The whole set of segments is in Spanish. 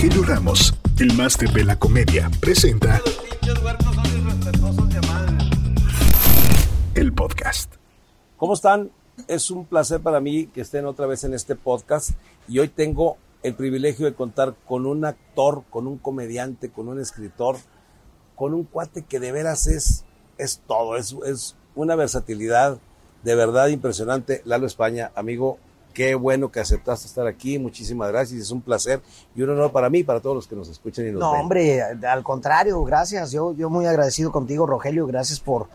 Rogelio Ramos, el máster de la comedia, presenta el podcast. ¿Cómo están? Es un placer para mí que estén otra vez en este podcast y hoy tengo el privilegio de contar con un actor, con un comediante, con un escritor, con un cuate que de veras es, es todo, es, es una versatilidad de verdad impresionante. Lalo España, amigo, qué bueno que aceptaste estar aquí, muchísimas gracias, es un placer y un honor para mí, para todos los que nos escuchan y nos No, ven. hombre, al contrario, gracias. Yo, yo muy agradecido contigo, Rogelio. Gracias por,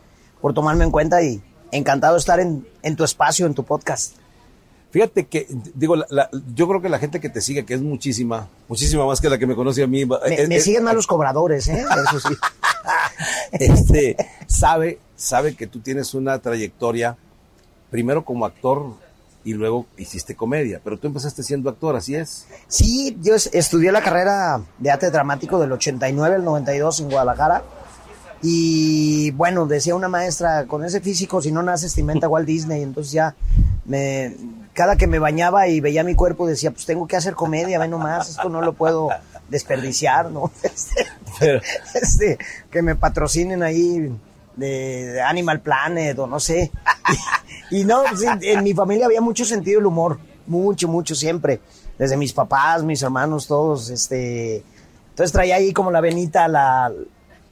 por tomarme en cuenta y encantado de estar en, en tu espacio, en tu podcast. Fíjate que, digo, la- la- yo creo que la gente que te sigue, que es muchísima, muchísima más que la que me conoce a mí, Me, es- me es- siguen más los cobradores, ¿eh? Eso sí. este, sabe, sabe que tú tienes una trayectoria, primero como actor y luego hiciste comedia, pero tú empezaste siendo actor, ¿así es? Sí, yo es- estudié la carrera de arte dramático del 89 al 92 en Guadalajara. Y bueno, decía una maestra, con ese físico, si no naces, te inventa Walt Disney. Entonces ya, me, cada que me bañaba y veía mi cuerpo, decía, pues tengo que hacer comedia, ve nomás, esto no lo puedo desperdiciar, ¿no? Este, Pero- este, que me patrocinen ahí de, de Animal Planet o no sé. Y, no, pues, en, mi familia había mucho sentido del humor, mucho, mucho siempre. Desde mis papás, mis hermanos, todos, este... Entonces traía ahí como la venita, la,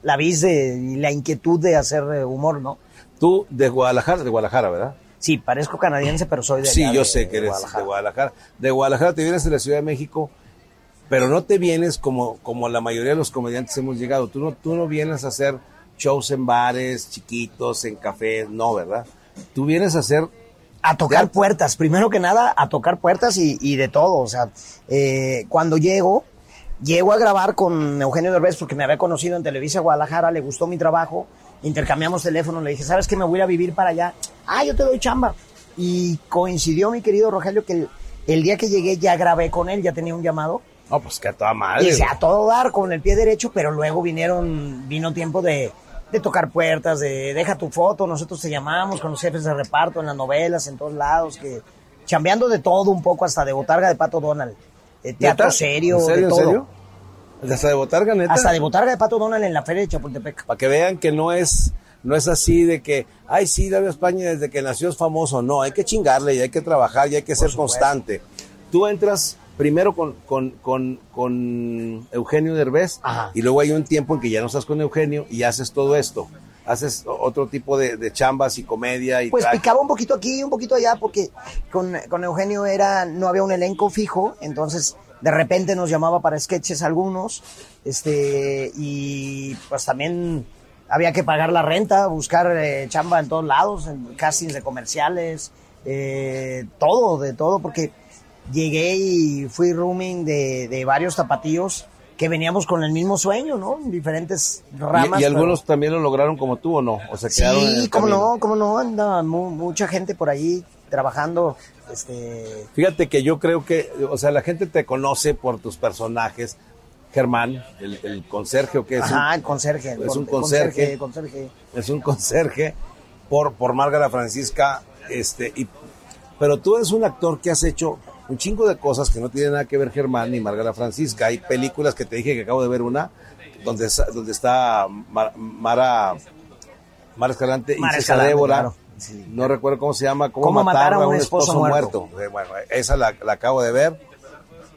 la vis de, y la inquietud de hacer eh, humor, ¿no? Tú de Guadalajara, de Guadalajara, ¿verdad? Sí, parezco canadiense, pero soy de Sí, allá yo de- sé que de eres de Guadalajara. De Guadalajara te vienes de la Ciudad de México, pero no te vienes como, como la mayoría de los comediantes hemos llegado. Tú no, tú no vienes a hacer shows en bares chiquitos, en cafés, no, ¿verdad? Tú vienes a hacer a tocar puertas, primero que nada, a tocar puertas y, y de todo. O sea, eh, cuando llego, llego a grabar con Eugenio Derbez porque me había conocido en Televisa Guadalajara, le gustó mi trabajo, intercambiamos teléfonos, le dije, ¿sabes qué? Me voy a ir a vivir para allá. Ah, yo te doy chamba. Y coincidió, mi querido Rogelio, que el, el día que llegué ya grabé con él, ya tenía un llamado. No, pues que a toda madre. Y se a todo dar con el pie derecho, pero luego vinieron, vino tiempo de, de tocar puertas, de deja tu foto, nosotros te llamamos con los jefes de reparto en las novelas, en todos lados, que chambeando de todo un poco, hasta de botarga de Pato Donald, de teatro serio, ¿En serio, de en todo. serio? Hasta de botarga, neta. Hasta de botarga de Pato Donald en la feria de Chapultepec. Para que vean que no es, no es así de que, ay, sí, David España desde que nació es famoso. No, hay que chingarle y hay que trabajar y hay que ser supuesto. constante. Tú entras primero con, con, con, con Eugenio Derbez Ajá. y luego hay un tiempo en que ya no estás con Eugenio y haces todo esto. Haces otro tipo de, de chambas y comedia y Pues tal. picaba un poquito aquí, un poquito allá, porque con, con Eugenio era, no había un elenco fijo, entonces de repente nos llamaba para sketches algunos, este, y pues también había que pagar la renta, buscar eh, chamba en todos lados, en castings de comerciales, eh, todo, de todo, porque llegué y fui rooming de, de varios tapatíos que veníamos con el mismo sueño, ¿no? En diferentes ramas. y, y pero- algunos también lo lograron como tú o no. O sea, quedaron Sí, cómo camino. no, cómo no, anda mu- mucha gente por ahí trabajando, este, Fíjate que yo creo que, o sea, la gente te conoce por tus personajes. Germán, el, el conserje, ¿o qué es? ajá, el conserje, es con- un conserje. conserje. es un conserje por, por Márgara Francisca, este, y, pero tú eres un actor que has hecho un chingo de cosas que no tienen nada que ver Germán ni Márgara Francisca. Hay películas que te dije que acabo de ver una, donde, donde está Mar- Mara, Mara Escalante y Mara Escalante, Débora. claro. Sí. No recuerdo cómo se llama, cómo, Cómo matar, a un esposo, muerto. muerto. Eh, Bueno, esa la, la acabo de ver.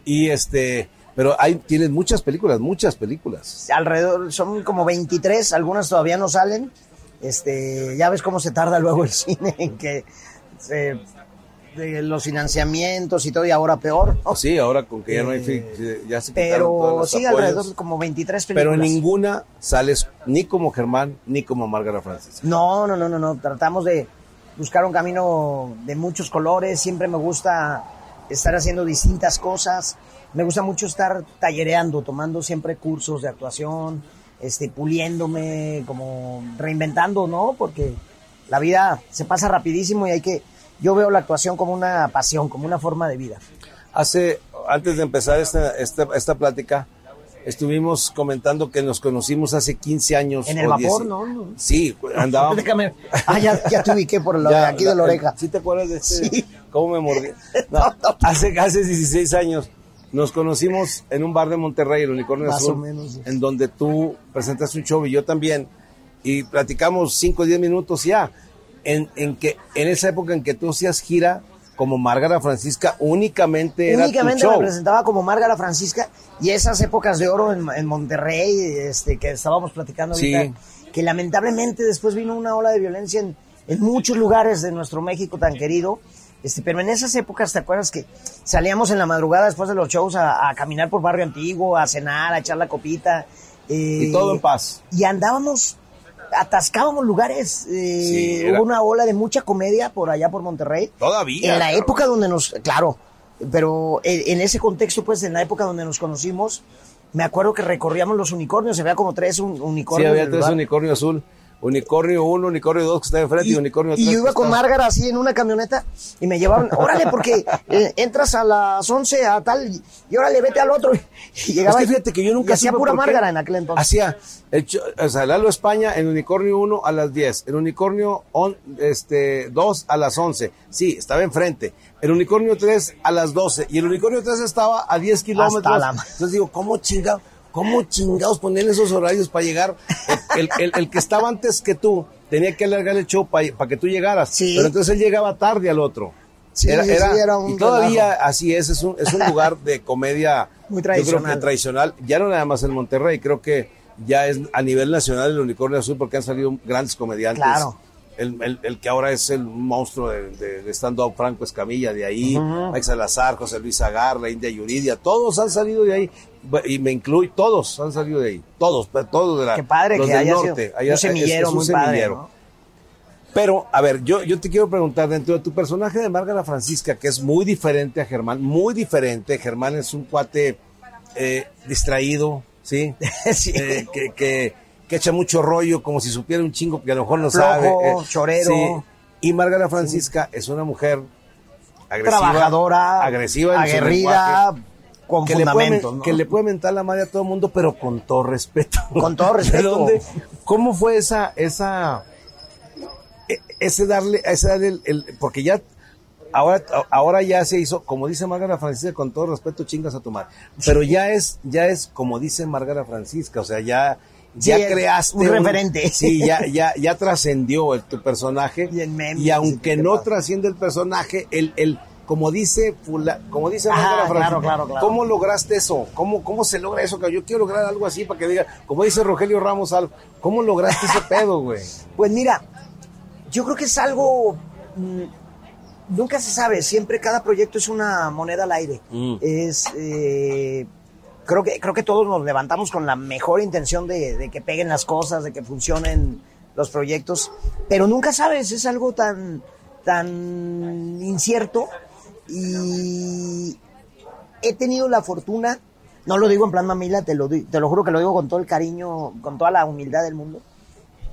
Y este, pero hay, tienes muchas películas, muchas películas. Alrededor, son como 23, algunas todavía no salen, este, ya ves cómo se tarda luego el cine en que se- de los financiamientos y todo, y ahora peor. Oh, sí, ahora con que ya no hay Eh, ya se Pero sí, apoyos. alrededor de como 23 Pero películas. en ninguna sales ni como Germán ni como Márgara Francisca. No, no, no, no, no. Tratamos de buscar un camino de muchos colores. Siempre me gusta estar haciendo distintas cosas. Me gusta mucho estar tallereando, tomando siempre cursos de actuación, este, puliéndome, como reinventando, ¿no? Porque la vida se pasa rapidísimo y hay que. Yo veo la actuación como una pasión, como una forma de vida. Hace, antes de empezar esta, esta, esta plática, estuvimos comentando que nos conocimos hace 15 años. En el vapor, 10 ¿no? No. Sí, andábamos. Déjame. Ah, ya, ya te ubiqué por Ya, aquí de la oreja. ¿Sí te acuerdas de este? Sí. ¿Cómo me mordí? No, No, no. Hace, hace 16 años Nos conocimos en un bar de Monterrey, el Unicornio Más Azul, o menos, en donde tú presentaste un show y yo también, y platicamos 5 o 10 minutos ya, en, en que en esa época en que tú hacías gira como Márgara Francisca, únicamente era Únicamente tu me show. presentaba como Márgara Francisca y esas épocas de oro en, en Monterrey, este, que estábamos platicando Sí. ahorita, que lamentablemente después vino una ola de violencia en, en muchos lugares de nuestro México tan querido. Este, pero en esas épocas, ¿te acuerdas que salíamos en la madrugada después de los shows a, a caminar por Barrio Antiguo, a cenar, a echar la copita? eh, Y todo en paz. y andábamos, atascábamos lugares. eh, Sí, era- Hubo una ola de mucha comedia por allá por Monterrey. Todavía, En la época donde nos, claro, pero en, en ese contexto, pues en la época donde nos conocimos, me acuerdo que recorríamos los unicornios, se veía como tres un- Sí, unicornios. había en el tres unicornio azul. Unicornio 1, unicornio 2 que está enfrente y, unicornio 3. y yo iba con Márgara así en una camioneta y me llevaban, órale, porque eh, entras a las 11 a tal y, y órale, vete al otro. Y llegaba es que fíjate que yo nunca y hacía pura Márgara en aquel entonces. Hacía, el o sea, Lalo España en Unicornio 1 a las 10, el Unicornio on- este, 2 a las 11. Sí, estaba enfrente. El Unicornio 3 a las 12 y el Unicornio 3 estaba a 10 kilómetros. la Entonces digo, ¿cómo chingados? ¿Cómo chingados ponían esos horarios para llegar? El, el- el que estaba antes que tú tenía que alargar el show para que tú llegaras. Sí. Pero entonces él llegaba tarde al otro. Sí, sí, sí, era un y todavía así es, es un, es un lugar de comedia Muy yo creo que tradicional. tradicional, ya no nada más en Monterrey, creo que ya es a nivel nacional el Unicornio Azul porque han salido grandes comediantes. Claro. El, el- el que ahora es el monstruo de, de- de stand-up Franco Escamilla de ahí, Mike Salazar, José Luis Agar, la India Yuridia, todos han salido de ahí, y me incluye, todos han salido de ahí, todos, todos de la, Qué padre los que del haya norte. sido allá un semillero es- es un muy padre. Pero, a ver, yo, yo te quiero preguntar, dentro de tu personaje de Márgara Francisca, que es muy diferente a Germán, muy diferente, Germán es un cuate eh, distraído, ¿sí? Sí. Eh, que, que, que echa mucho rollo, como si supiera un chingo que a lo mejor no Flojo, sabe. eh, chorero. sí. Y Márgara Francisca es una mujer agresiva, Trabajadora, agresiva, aguerrida, lenguaje, con que le, puede, que le puede mentar la madre a todo el mundo, pero con todo respeto. Con todo ¿De respeto. dónde? ¿Cómo fue esa, esa, e- ese darle, ese darle el, el- porque ya, ahora, ahora ya se hizo, como dice Margarita Francisca, con todo respeto, chingas a tu madre. Pero ya es, ya es como dice Margarita Francisca, o sea, ya, ya Sí, creaste un referente. Sí, ya, ya, ya trascendió el- tu personaje. Y en memes, y aunque ¿qué no trasciende el personaje, el, el, como dice fula- como dice Ajá, Margarita claro, claro, claro. ¿cómo lograste eso? ¿Cómo, ¿Cómo se logra eso? Que Yo quiero lograr algo así para que diga, como dice Rogelio Ramos. ¿cómo lograste ese pedo, güey? Pues mira, yo creo que es algo. mm, nunca se sabe, siempre cada proyecto es una moneda al aire. Mm. Es. eh, creo, que, creo que todos nos levantamos con la mejor intención de, que peguen las cosas, de que funcionen los proyectos, pero nunca sabes, es algo tan, tan incierto y he tenido la fortuna, no lo digo en plan mamila, te lo, te lo juro que lo digo con todo el cariño, con toda la humildad del mundo,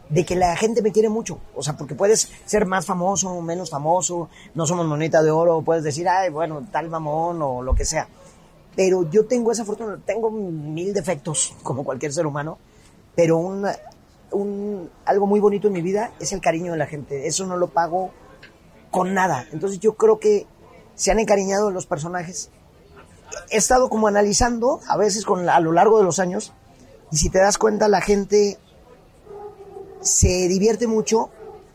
de que la gente me quiere mucho. O sea, porque puedes ser más famoso, menos famoso, no somos moneta de oro, puedes decir, ay, bueno, tal mamón o lo que sea. Pero yo tengo esa fortuna, tengo mil defectos, como cualquier ser humano, pero una- un, algo muy bonito en mi vida es el cariño de la gente. Eso no lo pago con nada. Entonces yo creo que se han encariñado los personajes. He estado como analizando, a veces con a lo largo de los años, y si te das cuenta, la gente se divierte mucho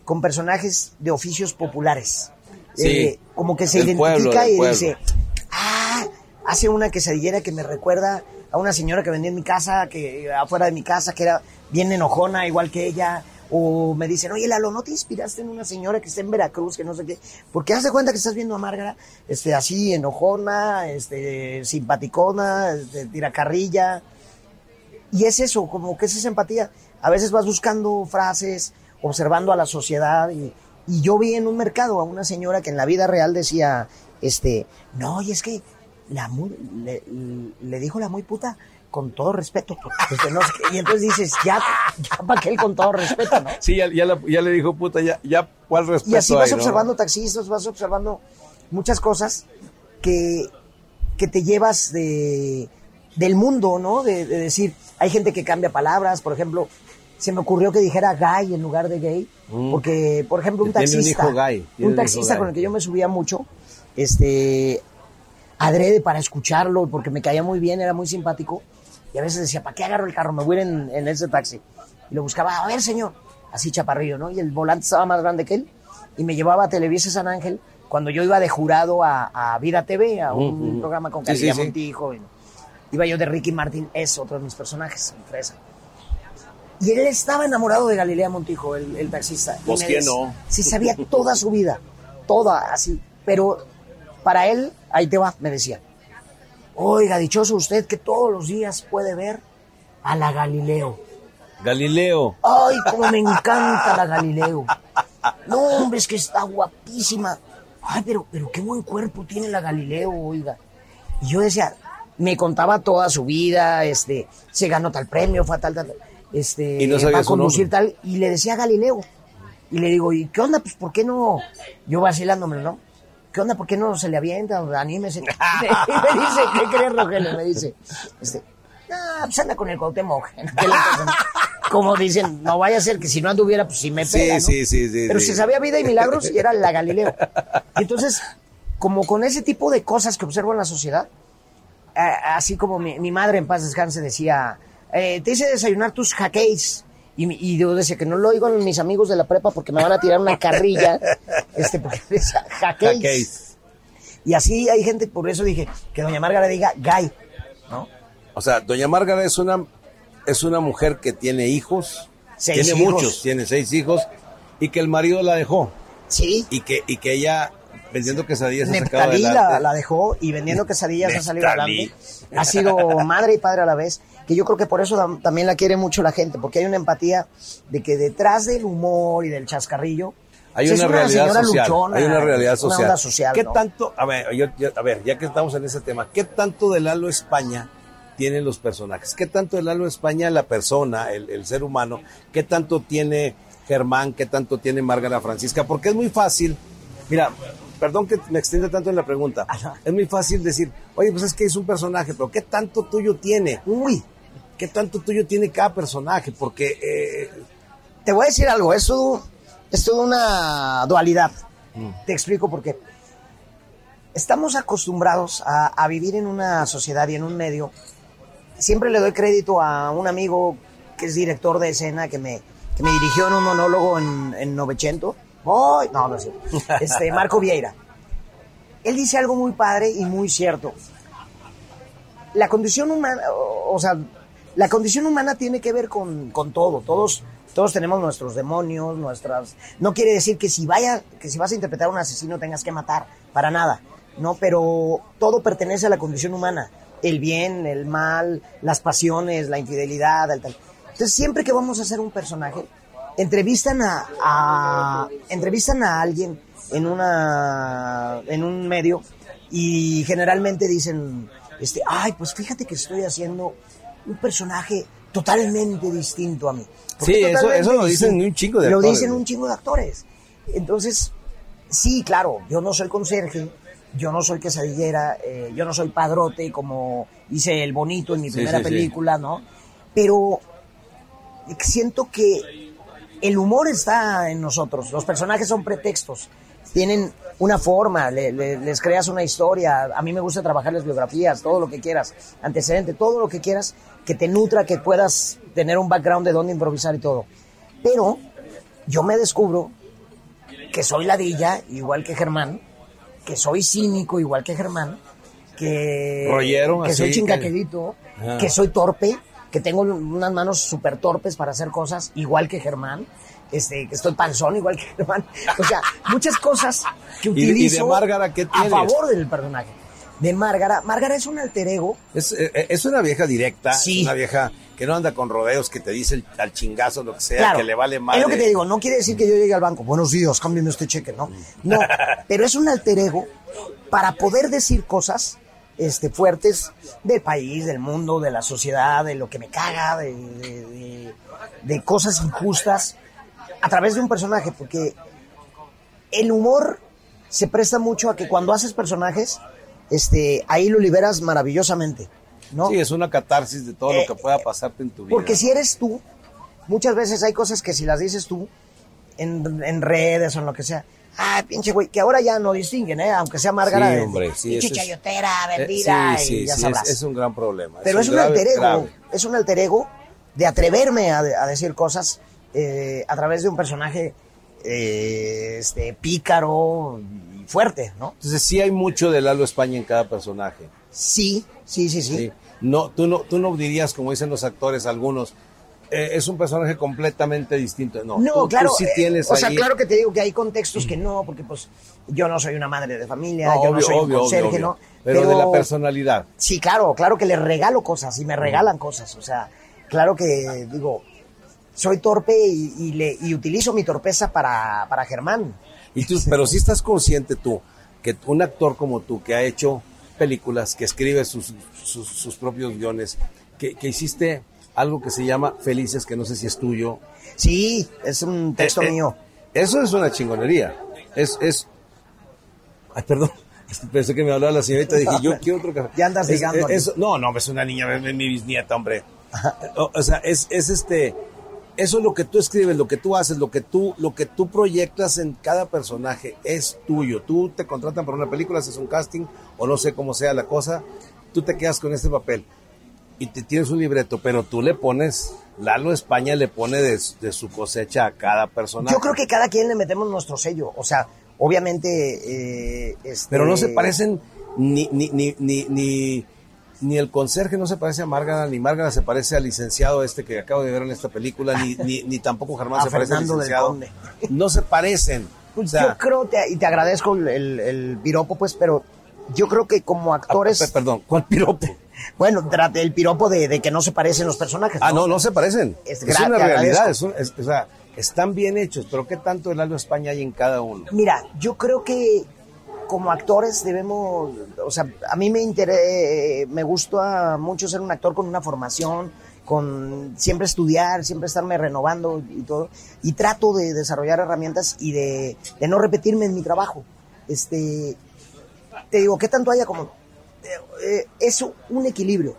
con personajes de oficios populares. Sí. Eh, como que se identifica pueblo, y dice, hace una quesadillera que me recuerda a una señora que vendía en mi casa, que afuera de mi casa, que era bien enojona, igual que ella. O me dicen, oye, Lalo, ¿no te inspiraste en una señora que está en Veracruz, que no sé qué? Porque haz de cuenta que estás viendo a Márgara, este, así, enojona, este, simpaticona, este, tiracarrilla. Y es eso, como que es esa empatía. A veces vas buscando frases, observando a la sociedad. Y, y yo vi en un mercado a una señora que en la vida real decía, este, no, y es que la muy, le, le dijo la muy puta con todo respeto. No y entonces dices, ya, ya para que él con todo respeto, ¿no? Sí, ya, ya, la- ya le dijo puta, ya, ya, ¿cuál respeto Y así vas hay, no? observando taxistas, vas observando muchas cosas que, que te llevas de, del mundo, ¿no? De, de decir, hay gente que cambia palabras, por ejemplo, se me ocurrió que dijera gay en lugar de gay, Mm. porque, por ejemplo, un tiene un taxista, hijo gay, un hijo taxista con el que yo me subía mucho, este, adrede para escucharlo, porque me caía muy bien, era muy simpático. Y a veces decía, ¿para qué agarro el carro? Me voy a ir en, en ese taxi. Y lo buscaba, a ver, señor, así chaparrillo, ¿no? Y el volante estaba más grande que él. Y me llevaba a Televisa San Ángel cuando yo iba de jurado a, a Vida TV, a un programa con Sí, sí. Montijo. iba yo de Ricky Martin, es otro de mis personajes, Fresa. Y él estaba enamorado de Galilea Montijo, el, el taxista. Pues, me ¿quién dec- no? Sí, sabía toda su vida, toda, así. Pero para él, ahí te va, me decía. Oiga, dichoso usted que todos los días puede ver a la Galileo. Galileo. Ay, cómo me encanta la Galileo. No, hombre, es que está guapísima. Ay, pero, pero qué buen cuerpo tiene la Galileo, oiga. Y yo decía, me contaba toda su vida, este, se ganó tal premio, fue a tal, tal, este, Y no va a conducir tal, y le decía Galileo. Y le digo, ¿y qué onda? Pues, ¿por qué no? Yo vacilándome, ¿no? ¿Qué onda? ¿Por qué no se le avienta? Anímese. Y me dice, ¿qué crees, Rogelio? Me dice, este, ah, pues anda con el Cuauhtémoc. Como dicen, no vaya a ser que si no anduviera, pues si me Sí, pega, ¿no? sí, sí, sí, Pero sí. si sabía vida y milagros, y era la Galileo. Y entonces, como con ese tipo de cosas que observo en la sociedad, a- así como mi, mi madre en paz descanse decía, eh, te hice desayunar tus jaqueis. Y, y yo decía que no lo oigo en mis amigos de la prepa porque me van a tirar una carrilla, este, porque decía. Jaqueis. Y así hay gente, por eso dije, que doña Marga le diga gay, ¿no? O sea, doña Márgara es una, es una mujer que tiene hijos, Seis tiene hijos. muchos, tiene seis hijos, y que el marido la dejó, Sí. y que, y que ella, vendiendo quesadillas, Neftalí adelante. la, la dejó y vendiendo quesadillas ha salido adelante. Ha sido madre y padre a la vez, que yo creo que por eso tam- también la quiere mucho la gente, porque hay una empatía de que detrás del humor y del chascarrillo Hay una, es realidad social. luchona, hay una realidad una social. onda social, ¿Qué ¿no? tanto, a ver, yo- yo- a ver, ya que estamos en ese tema, ¿qué tanto de Lalo España tienen los personajes? ¿Qué tanto de Lalo España la persona, el, el ser humano? ¿Qué tanto tiene Germán? ¿Qué tanto tiene Márgara Francisca? Porque es muy fácil. Mira, perdón que me extienda tanto en la pregunta. Ajá. Es muy fácil decir, oye, pues es que es un personaje, pero ¿qué tanto tuyo tiene? Uy, ¿Qué tanto tuyo tiene cada personaje? Porque eh, te voy a decir algo, es todo, es toda una dualidad. Mm. Te explico por qué. Estamos acostumbrados a, a vivir en una sociedad y en un medio. Siempre le doy crédito a un amigo que es director de escena que me, que me dirigió en un monólogo en, en Novecento. ¡Ay! No, no es cierto. Este, Marco Vieira. Él dice algo muy padre y muy cierto. La condición humana, o o sea, la condición humana tiene que ver con, con todo. Todos, todos tenemos nuestros demonios, nuestras. No quiere decir que si vaya, que si vas a interpretar a un asesino tengas que matar, para nada. No, pero todo pertenece a la condición humana. El bien, el mal, las pasiones, la infidelidad, el tal. Entonces, siempre que vamos a hacer un personaje, entrevistan a, entrevistan a alguien en una en un medio y generalmente dicen este ay pues fíjate que estoy haciendo un personaje totalmente distinto a mí ¿Por Sí, eso- lo dicen un chingo de lo actores, dicen güey. un chingo de actores entonces sí claro yo no soy conserje yo no soy quesadillera eh, yo no soy padrote como hice el bonito en mi primera sí, sí. película no pero siento que el humor está en nosotros. Los personajes son pretextos. Tienen una forma, le- le- les creas una historia. A mí me gusta trabajarles biografías, todo lo que quieras, antecedente, todo lo que quieras, que te nutra, que puedas tener un background de dónde improvisar y todo. Pero yo me descubro que soy ladilla, igual que Germán, que soy cínico, igual que Germán, que, Rollero, que soy chingaquedito, Ajá. que soy torpe, que tengo unas manos súper torpes para hacer cosas, igual que Germán, este, que estoy panzón, igual que Germán. O sea, muchas cosas que ¿Y de- y de utilizo Márgara qué a favor del personaje. De Márgara, Márgara es un alter ego. es, eh, es una vieja directa, Sí. es una vieja que no anda con rodeos, que te dice el- al chingazo lo que sea, Claro, que le vale más. Es lo que te digo, no quiere decir que yo llegue al banco, buenos días, cámbiame este cheque, ¿no? No, pero es un alter ego para poder decir cosas este, fuertes del país, del mundo, de la sociedad, de lo que me caga, de, de- de- de cosas injustas, a través de un personaje, porque el humor se presta mucho a que cuando haces personajes, este, ahí lo liberas maravillosamente, ¿no? Sí, es una catarsis de todo Eh, lo que pueda pasarte en tu vida. Porque si eres tú, muchas veces hay cosas que si las dices tú en, en redes o en lo que sea, Ah, pinche güey, que ahora ya no distinguen, ¿eh? Aunque sea Márgara, Sí, hombre, sí, pinche chayotera, Eh, vendida, sí, y sí, ya sí, sabrás. es, es un gran problema. Pero es un, grave- alter ego, grave. es un alter ego de atreverme a, de- a decir cosas eh, a través de un personaje eh, este, pícaro y fuerte, ¿no? Entonces sí hay mucho de Lalo España en cada personaje. Sí, sí, sí, sí. Sí. No, tú no, tú no dirías, como dicen los actores algunos, eh, es un personaje completamente distinto. No, No, tú, tú claro. eh, o sea, ahí- claro que te digo que hay contextos que no, porque pues yo no soy una madre de familia, No, yo obvio, no soy un obvio, conserje, obvio, ¿no? Pero, de la personalidad. Sí, claro, claro que les regalo cosas y me regalan cosas. O sea, claro que digo, soy torpe y, y le, y utilizo mi torpeza para, para Germán. Y tú, pero sí estás consciente tú que un actor como tú, que ha hecho películas, que escribe sus, sus, sus propios guiones, que, que hiciste algo que se llama Felices, que no sé si es tuyo. Sí, es un texto Eh, eh, mío. Eso es una chingonería. Es, es. Ay, perdón. Pensé que me hablaba la señorita. Dije, yo quiero otro café. Ya andas Es- no, no, es una niña, es mi bisnieta, hombre. O, o sea, es, es este. Eso es lo que tú escribes, lo que tú haces, lo que tú, lo que tú proyectas en cada personaje es tuyo. Tú te contratan para una película, haces un casting, o no sé cómo sea la cosa, tú te quedas con este papel y te tienes un libreto, pero tú le pones, Lalo España le pone de, de su cosecha a cada personaje. Yo creo que cada quien le metemos nuestro sello. O sea, obviamente. eh, este- Pero no se parecen ni, ni, ni, ni, ni, ni el conserje no se parece a Márgara, ni Márgara se parece al licenciado este que acabo de ver en esta película, ni, ni, ni tampoco Germán A se parece al Fernando del licenciado. No se parecen. O sea, yo creo, te- y te agradezco el, piropo, pues, pero yo creo que como actores. ah, pe- perdón, ¿cuál piropo? Bueno, el piropo de, de que no se parecen los personajes. Ah, no, no se parecen. Es una realidad, es un- es- o sea, están bien hechos, pero ¿qué tanto de Lalo España hay en cada uno? Mira, yo creo que como actores debemos, o sea, a mí me interesa, me gusta mucho ser un actor con una formación, con siempre estudiar, siempre estarme renovando y todo, y trato de desarrollar herramientas y de, no repetirme en mi trabajo. Este, te digo, ¿qué tanto haya como? eh, eh, es un equilibrio.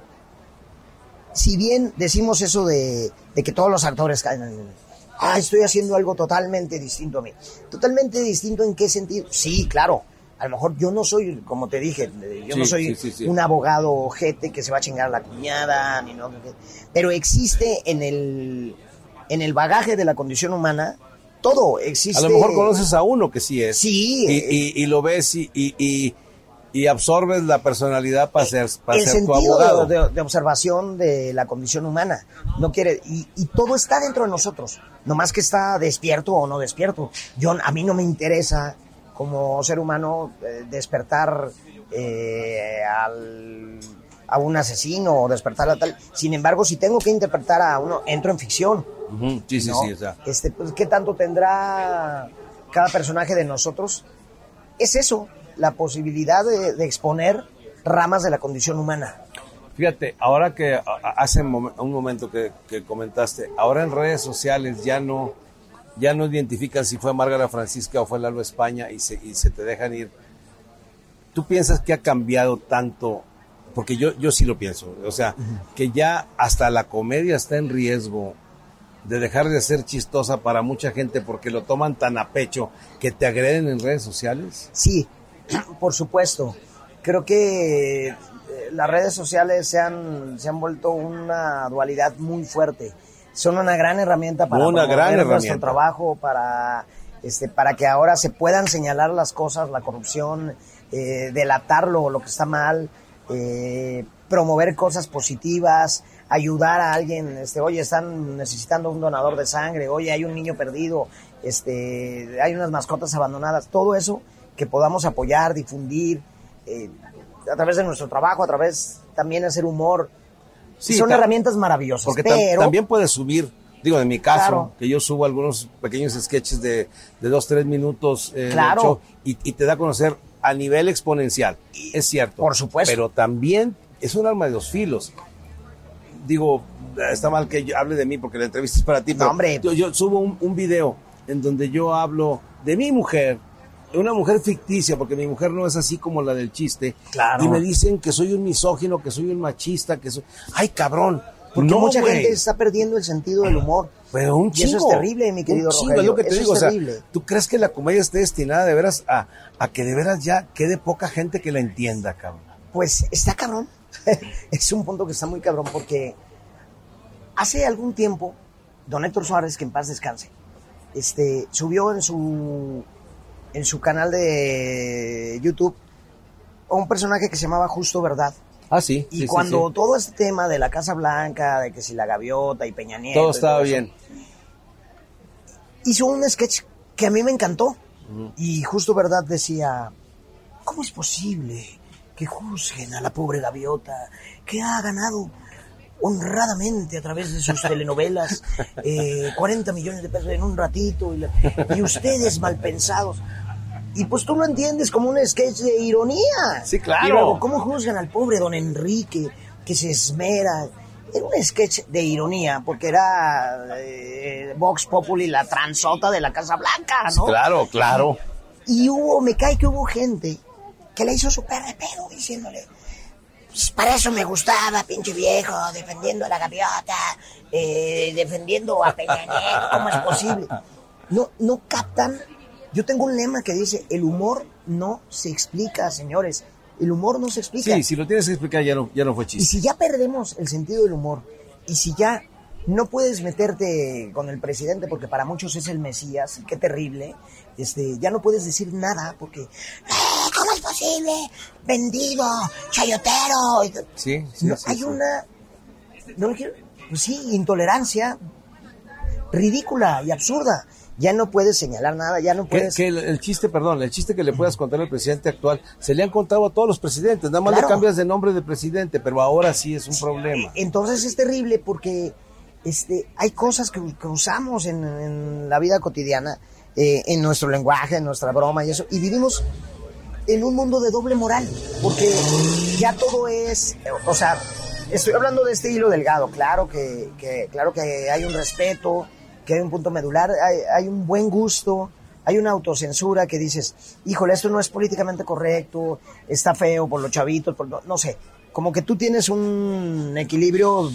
Si bien decimos eso de, de que todos los actores caen en, ah, estoy haciendo algo totalmente distinto a mí. ¿Totalmente distinto en qué sentido? Sí, claro. A lo mejor yo no soy, como te dije, yo Sí, no soy sí, sí, sí. un abogado ojete que se va a chingar a la cuñada, ni no, pero existe en el, en el bagaje de la condición humana todo, existe. A lo mejor conoces a uno que sí es. Sí, Y, eh, y- y lo ves y, y, y- y absorbes la personalidad para ser, para el ser tu abogado. de, observación de la condición humana. No quiere, y, y todo está dentro de nosotros. No más que está despierto o no despierto. Yo, a mí no me interesa como ser humano eh, despertar eh, al- a un asesino o despertar a tal. Sin embargo, si tengo que interpretar a uno, entro en ficción. Ujú, Sí, sí, ¿no? sí. o sea, este, pues, ¿Qué tanto tendrá cada personaje de nosotros? Es eso, la posibilidad de, de exponer ramas de la condición humana. Fíjate, ahora que hace un momento que, que comentaste, ahora en redes sociales ya no, ya no identifican si fue Márgara Francisca o fue Lalo España y se, y se te dejan ir. ¿Tú piensas que ha cambiado tanto? Porque yo, yo sí lo pienso. O sea, que ya hasta la comedia está en riesgo de dejar de ser chistosa para mucha gente porque lo toman tan a pecho que te agreden en redes sociales. Sí, por supuesto. Creo que eh, las redes sociales se han, se han vuelto una dualidad muy fuerte. Son una gran herramienta para Una nuestro trabajo, para, este, para que ahora se puedan señalar las cosas, la corrupción, eh, delatarlo, lo que está mal, eh, promover cosas positivas, ayudar a alguien, este, oye, están necesitando un donador de sangre, oye, hay un niño perdido, este, hay unas mascotas abandonadas, todo eso que podamos apoyar, difundir, eh, a través de nuestro trabajo, a través también hacer humor. Sí, Son ta- herramientas maravillosas, Porque pero también puedes subir, digo, en mi caso, Claro. que yo subo algunos pequeños sketches de, de dos, tres minutos eh, Claro. show y, y te da a conocer a nivel exponencial. Es cierto. Por supuesto. Pero también es un arma de dos filos. Digo, está mal que yo hable de mí porque la entrevista es para ti, No, pero hombre. Yo, yo subo un, un video en donde yo hablo de mi mujer, una mujer ficticia, porque mi mujer no es así como la del chiste. Claro. Y me dicen que soy un misógino, que soy un machista, que soy... ¡Ay, cabrón! Porque No, mucha gente está perdiendo el sentido del humor. Pero un Y chingo. eso es terrible, mi querido Un chingo, Rogelio. es lo que te Eso digo. es o sea, terrible. ¿tú crees que la comedia esté destinada de veras a, a que de veras ya quede poca gente que la entienda, cabrón? Pues está cabrón. es un punto que está muy cabrón porque hace algún tiempo, don Héctor Suárez, que en paz descanse, este, subió en su, en su canal de YouTube a un personaje que se llamaba Justo Verdad. Ah, sí. Y cuando todo este tema de la Casa Blanca, de que si la gaviota y Peña Nieto... Todo estaba eso, bien. hizo un sketch que a mí me encantó. Y justo verdad decía, ¿cómo es posible que juzguen a la pobre gaviota que ha ganado honradamente a través de sus telenovelas eh, 40 millones de pesos en un ratito y, la- y ustedes mal pensados? Y pues tú lo entiendes como un sketch de ironía. Sí, claro. Y luego, ¿cómo juzgan al pobre don Enrique que se esmera? Era un sketch de ironía, porque era eh, Vox Populi, la transota de la Casa Blanca, ¿no? Claro, claro. Y hubo, me cae que hubo gente que le hizo súper de pedo diciéndole, pues para eso me gustaba, pinche viejo, defendiendo a la gaviota, eh, defendiendo a Peña Nieto, ¿cómo es posible? No, no captan. Yo tengo un lema que dice, el humor no se explica, señores. El humor no se explica. Sí, si lo tienes que explicar ya no, ya no fue Y chiste. si ya perdemos el sentido del humor, y si ya no puedes meterte con el presidente porque para muchos es el Mesías, y qué terrible, este, ya no puedes decir nada porque, "Ah, ¿cómo es posible? Vendido, chayotero. Y- Sí, sí, No, sí, hay sí. una, no lo quiero- pues sí, intolerancia ridícula y absurda. Ya no puedes señalar nada, ya no Que, puedes... que el, el chiste, perdón, el chiste que le puedas contar al presidente actual, se le han contado a todos los presidentes, nada más Claro. le cambias de nombre de presidente, pero ahora sí es un problema. Entonces es terrible porque este, hay cosas que, que usamos en, en la vida cotidiana, eh, en nuestro lenguaje, en nuestra broma y eso, y vivimos en un mundo de doble moral, porque ya todo es, eh, o sea, estoy hablando de este hilo delgado, claro que, que- claro que hay un respeto, que hay un punto medular, hay, un buen gusto, hay una autocensura que dices, híjole, esto no es políticamente correcto, está feo por los chavitos, por, no, no sé, como que tú tienes un equilibrio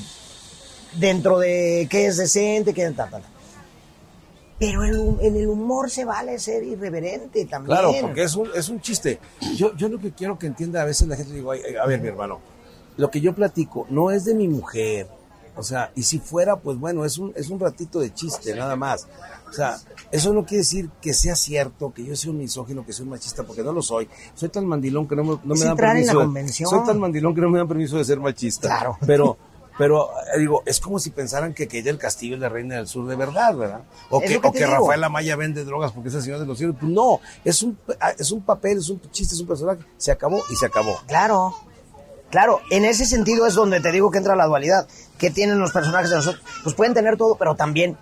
dentro de qué es decente, qué es... Pero en, el humor se vale ser irreverente también. Claro, porque es un, es un chiste. Yo, yo lo que quiero que entienda a veces la gente, digo, "Ay, ay, a ver, mi hermano, lo que yo platico no es de mi mujer. O sea, y si fuera, pues bueno, es un, es un ratito de chiste, nada más. O sea, eso no quiere decir que sea cierto, que yo sea un misógino, que soy un machista, porque no lo soy. Soy tan mandilón que no me, no me dan permiso. de- soy tan mandilón que no me dan permiso de ser machista. Claro. Pero, pero eh, digo, es como si pensaran que Kate del Castillo es la reina del sur de verdad, ¿verdad? O Es que, o que. Rafael Amaya vende drogas porque es el señor de los cielos. Pues no, es un, es un papel, es un chiste, es un personaje. Se acabó y se acabó. Claro, claro, en ese sentido es donde te digo que entra la dualidad. ¿Qué tienen los personajes de nosotros? Pues pueden tener todo, pero también,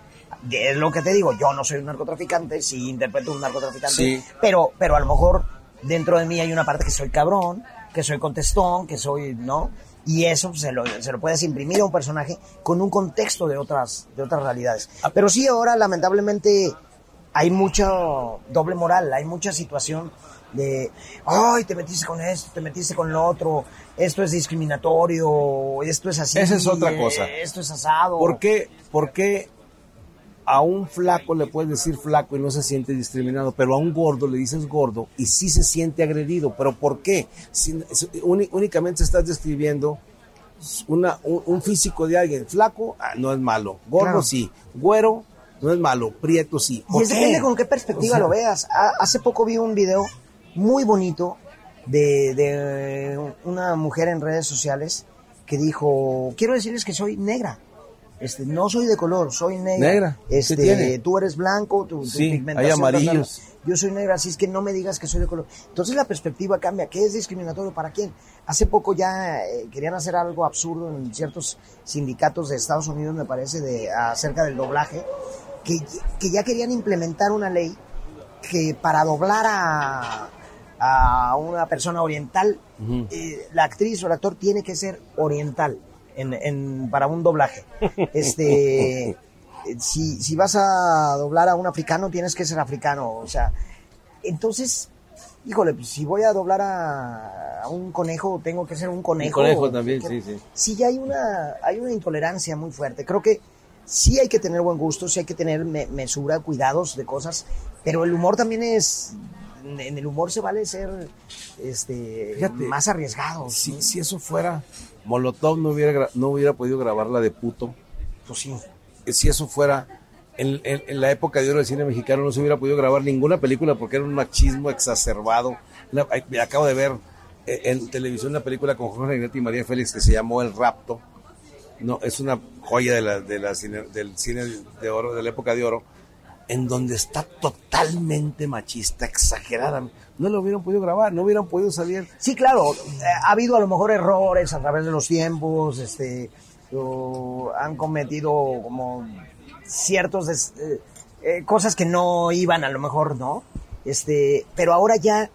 es lo que te digo, yo no soy un narcotraficante, sí interpreto un narcotraficante, Sí. pero, pero a lo mejor dentro de mí hay una parte que soy cabrón, que soy contestón, que soy, ¿no? Y eso se lo, se lo puedes imprimir a un personaje con un contexto de otras, de otras realidades. Pero sí, ahora lamentablemente hay mucho doble moral, hay mucha situación de, ay, te metiste con esto, te metiste con lo otro, esto es discriminatorio, esto es así. Esa es otra cosa. Esto es asado. ¿Por qué, por qué a un flaco le puedes decir flaco y no se siente discriminado, pero a un gordo le dices gordo y sí se siente agredido? ¿Pero por qué? Si- únicamente estás describiendo una, un, un físico de alguien. Flaco ah, no es malo, gordo Claro. sí, güero no es malo, prieto sí. Y depende con qué perspectiva O sea, lo veas. Ha- hace poco vi un video muy bonito de, de una mujer en redes sociales que dijo, quiero decirles que soy negra. Este, no soy de color, soy negra. Negra, ¿qué Este, tiene? tú eres blanco, tu, tu Sí, pigmentación hay amarillos. Yo soy negra, así es que no me digas que soy de color. Entonces la perspectiva cambia. ¿Qué es discriminatorio para quién? Hace poco ya eh, querían hacer algo absurdo en ciertos sindicatos de Estados Unidos, me parece, de acerca del doblaje, que, que ya querían implementar una ley que para doblar a, a una persona oriental, eh, la actriz o el actor tiene que ser oriental en, en- para un doblaje. Este, eh, si, si vas a doblar a un africano, tienes que ser africano. O sea, entonces híjole, pues si voy a doblar a, a un conejo, tengo que ser un conejo. Un conejo también, Que- sí, sí. Sí, ya hay una, hay una intolerancia muy fuerte. Creo que sí hay que tener buen gusto, sí hay que tener me- mesura, cuidados de cosas, pero el humor también es, en el humor se vale ser este, Fíjate, más arriesgados. Si, ¿no? si eso fuera, Molotov no hubiera, no hubiera podido grabar la de puto. Pues sí. Si eso fuera, en, en- en la época de oro del cine mexicano no se hubiera podido grabar ninguna película porque era un machismo exacerbado. La- acabo de ver eh, en televisión una película con Jorge Negrete y María Félix que se llamó El Rapto. No, es una joya de la, de la cine- del cine de oro, de la época de oro, en donde está totalmente machista, exagerada. No lo hubieran podido grabar, no hubieran podido salir. Sí, claro, eh, ha habido a lo mejor errores a través de los tiempos, este, han cometido como ciertos eh, eh, cosas que no iban a lo mejor, ¿no? Este, pero ahora ya,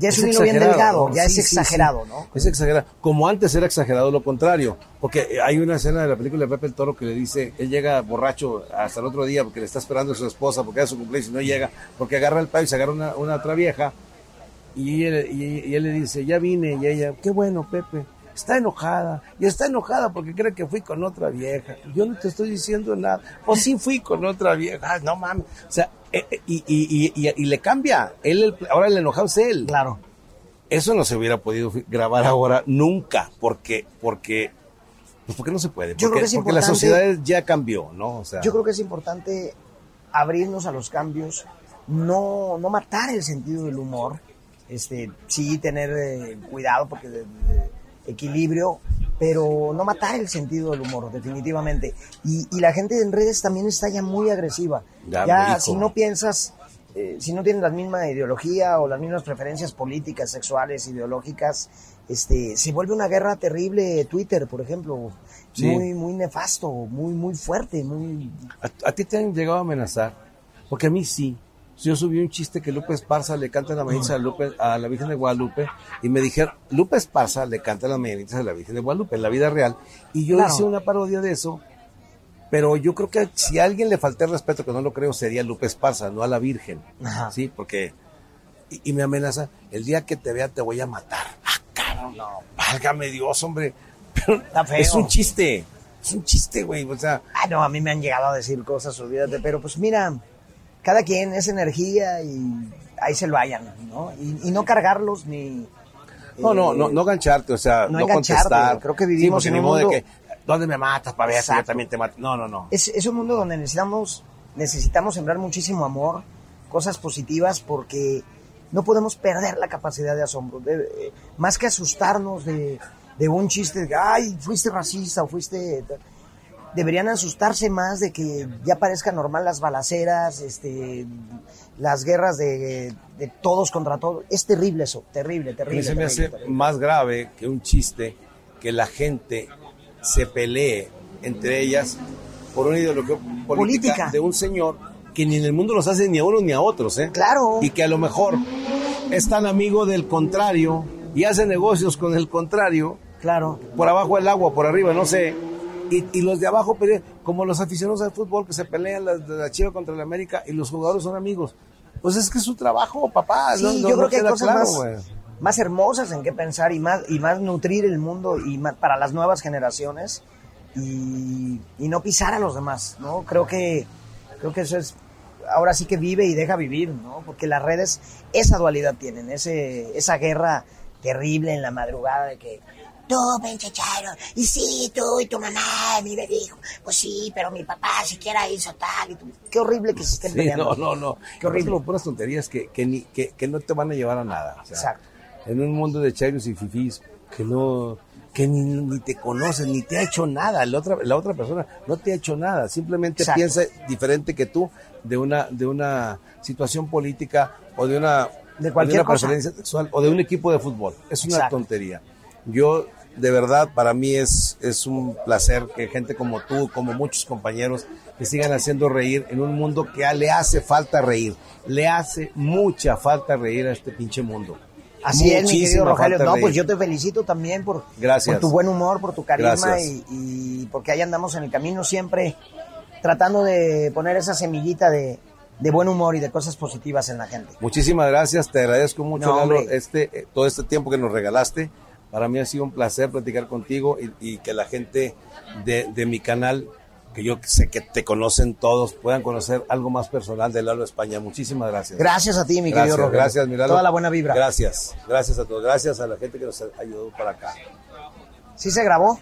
ya es, un hilo bien delgado, ya es Sí, exagerado, sí. ¿no? Es exagerado. Como antes era exagerado lo contrario. Porque hay una escena de la película de Pepe el Toro que le dice, él llega borracho hasta el otro día porque le está esperando a su esposa porque era su cumpleaños y no llega, porque agarra el pavo y se agarra una, una otra vieja. Y él, y- y él le dice, ya vine. Y ella, qué bueno, Pepe. Está enojada. Y está enojada porque cree que fui con otra vieja. Yo no te estoy diciendo nada. O sí fui con otra vieja. No mames. O sea, eh, eh, y, y, y, y- y le cambia. Él, el- ahora el enojado es él. Claro. Eso no se hubiera podido grabar ahora nunca, porque, porque, pues porque no se puede. Yo creo Porque, que es porque la sociedad ya cambió, ¿no? O sea, Yo creo que es importante abrirnos a los cambios, no, no matar el sentido del humor, este, sí tener eh, cuidado porque de- de- equilibrio, pero no matar el sentido del humor, definitivamente. Y, y la gente en redes también está ya muy agresiva. Ya, dijo. si no piensas, eh, si no tienes la misma ideología o las mismas preferencias políticas, sexuales, ideológicas, este, se vuelve una guerra terrible Twitter, por ejemplo. Sí. Muy, muy nefasto, muy, muy fuerte, muy ¿a, a ti te han llegado a amenazar? Porque a mí sí. Yo subí un chiste que Lupe Esparza le canta las mañanitas a, Lupe- a la Virgen de Guadalupe y me dijeron, Lupe Esparza le canta las mañanitas a la Virgen de Guadalupe en la vida real. Y yo Claro. hice una parodia de eso, pero yo creo que si a alguien le falté el respeto, que no lo creo, sería Lupe Esparza, no a la Virgen. Ajá. Sí, porque... Y, y me amenaza, el día que te vea te voy a matar. Ah, cabrón, no, válgame Dios, hombre. Pero Está feo. es un chiste, es un chiste, güey, o sea... Ah, no, a mí me han llegado a decir cosas, olvídate, pero pues mira, cada quien es energía y ahí se lo vayan, ¿no? Y, y no cargarlos ni... No, no, eh, no, no gancharte, o sea, no no, engancharte, contestar. creo que vivimos Sí, en un modo de mundo- que, ¿dónde me matas para ver si yo también te mato? No, no, no. Es, es un mundo donde necesitamos, necesitamos sembrar muchísimo amor, cosas positivas, porque no podemos perder la capacidad de asombro. De- eh, más que asustarnos de, de un chiste, de, ay, fuiste racista o fuiste... Deberían asustarse más de que ya parezca normal las balaceras, este, las guerras de, de todos contra todos. Es terrible eso, terrible, A mí terrible. se me terrible, hace terrible. más grave que un chiste que la gente se pelee entre ellas por una ideología política, Política. de un señor que ni en el mundo los hace ni a unos ni a otros, ¿eh? Claro. Y que a lo mejor es tan amigo del contrario y hace negocios con el contrario Claro. por abajo del agua, por arriba, no sé. Y, y los de abajo pelean, como los aficionados al fútbol que se pelean de la Chiva contra la América y los jugadores son amigos. Pues es que es su trabajo, papá. Sí, no, yo no creo que hay cosas claro, más, más hermosas en qué pensar y más, y más nutrir el mundo y más para las nuevas generaciones y, y no pisar a los demás, ¿no? Creo que, creo que eso es, ahora sí que vive y deja vivir, ¿no? Porque las redes esa dualidad tienen, ese, esa guerra terrible en la madrugada de que tú, pinche chairo, y sí, tú y tu mamá, mi me dijo, pues sí, pero mi papá siquiera hizo tal y tú. Qué horrible que se estén Sí, peleando. no, no, no. Qué horrible. Son puras tonterías que, que, ni- que, que no te van a llevar a nada. o sea, Exacto. En un mundo de chairos y fifís que no que ni, ni te conocen, ni te ha hecho nada. La otra, la otra persona no te ha hecho nada. Simplemente Exacto. piensa diferente que tú de una, de una situación política o de una, De cualquier o una cosa. preferencia sexual o de un equipo de fútbol. Es una Exacto. tontería. Yo, de verdad, para mí es, es un placer que gente como tú, como muchos compañeros, que sigan haciendo reír en un mundo que le hace falta reír. Le hace mucha falta reír a este pinche mundo. Así es, mi querido Rogelio. No, pues yo te felicito también por, Gracias. por tu buen humor, por tu carisma y, y porque ahí andamos en el camino siempre tratando de poner esa semillita de, de buen humor y de cosas positivas en la gente. Muchísimas gracias, te agradezco mucho, No, Lalo, este, eh, todo este tiempo que nos regalaste. Para mí ha sido un placer platicar contigo y, y que la gente de, de mi canal, que yo sé que te conocen todos, puedan conocer algo más personal de Lalo España. Muchísimas gracias. Gracias a ti, mi Gracias, querido gracias, mi Lalo. Toda la buena vibra. Gracias, gracias a todos. Gracias a la gente que nos ayudó para acá. ¿Sí se grabó?